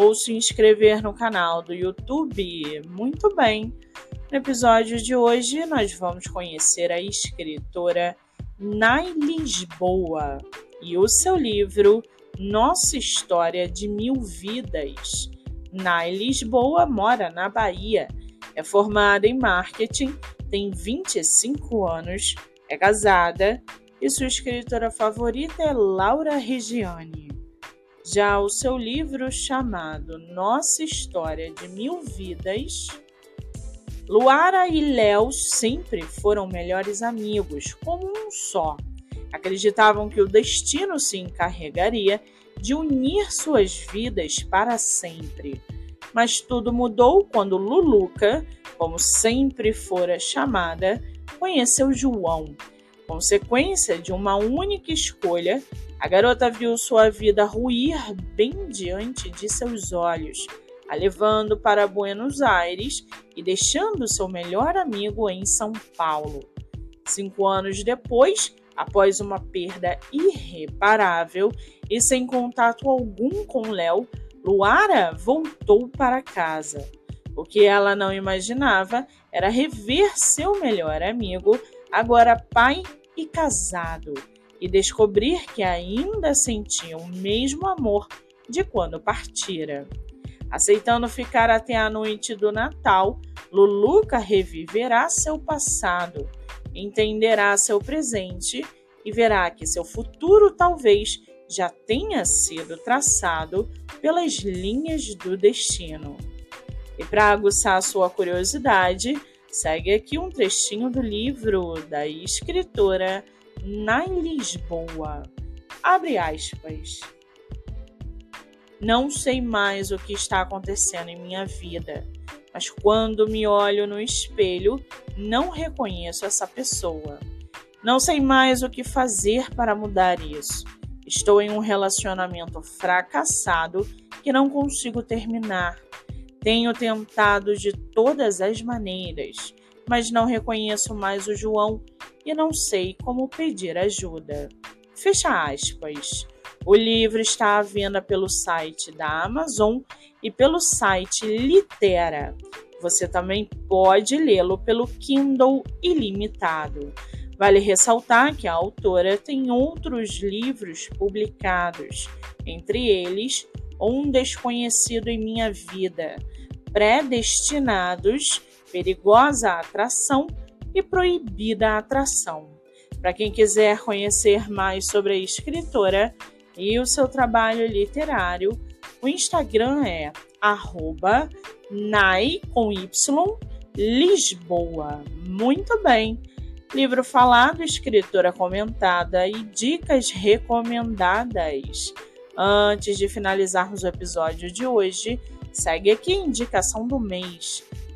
ou se inscrever no canal do YouTube. Muito bem! No episódio de hoje, nós vamos conhecer a escritora Nai Lisboa e o seu livro Nossa História de Mil Vidas. Nai Lisboa mora na Bahia, é formada em marketing, tem 25 anos, é casada e sua escritora favorita é Laura Regiane. Já o seu livro chamado Nossa História de Mil Vidas, Luara e Léo sempre foram melhores amigos, como um só. Acreditavam que o destino se encarregaria de unir suas vidas para sempre. Mas tudo mudou quando Luluca, como sempre fora chamada, conheceu João. Consequência de uma única escolha, a garota viu sua vida ruir bem diante de seus olhos, a levando para Buenos Aires e deixando seu melhor amigo em São Paulo. Cinco anos depois, após uma perda irreparável e sem contato algum com Léo, Luara voltou para casa. O que ela não imaginava era rever seu melhor amigo, agora pai e casado e descobrir que ainda sentia o mesmo amor de quando partira. Aceitando ficar até a noite do Natal, Luluca reviverá seu passado, entenderá seu presente e verá que seu futuro talvez já tenha sido traçado pelas linhas do destino. E para aguçar sua curiosidade, segue aqui um trechinho do livro da escritora na Lisboa. Abre aspas. Não sei mais o que está acontecendo em minha vida, mas quando me olho no espelho, não reconheço essa pessoa. Não sei mais o que fazer para mudar isso. Estou em um relacionamento fracassado que não consigo terminar. Tenho tentado de todas as maneiras, mas não reconheço mais o João e não sei como pedir ajuda. Fecha aspas. O livro está à venda pelo site da Amazon e pelo site Litera. Você também pode lê-lo pelo Kindle Ilimitado. Vale ressaltar que a autora tem outros livros publicados, entre eles Um Desconhecido em Minha Vida, Predestinados, Perigosa Atração e proibida a atração. Para quem quiser conhecer mais sobre a escritora e o seu trabalho literário, o Instagram é arroba nai com y Lisboa. Muito bem! Livro falado, escritora comentada e dicas recomendadas. Antes de finalizarmos o episódio de hoje, segue aqui a indicação do mês.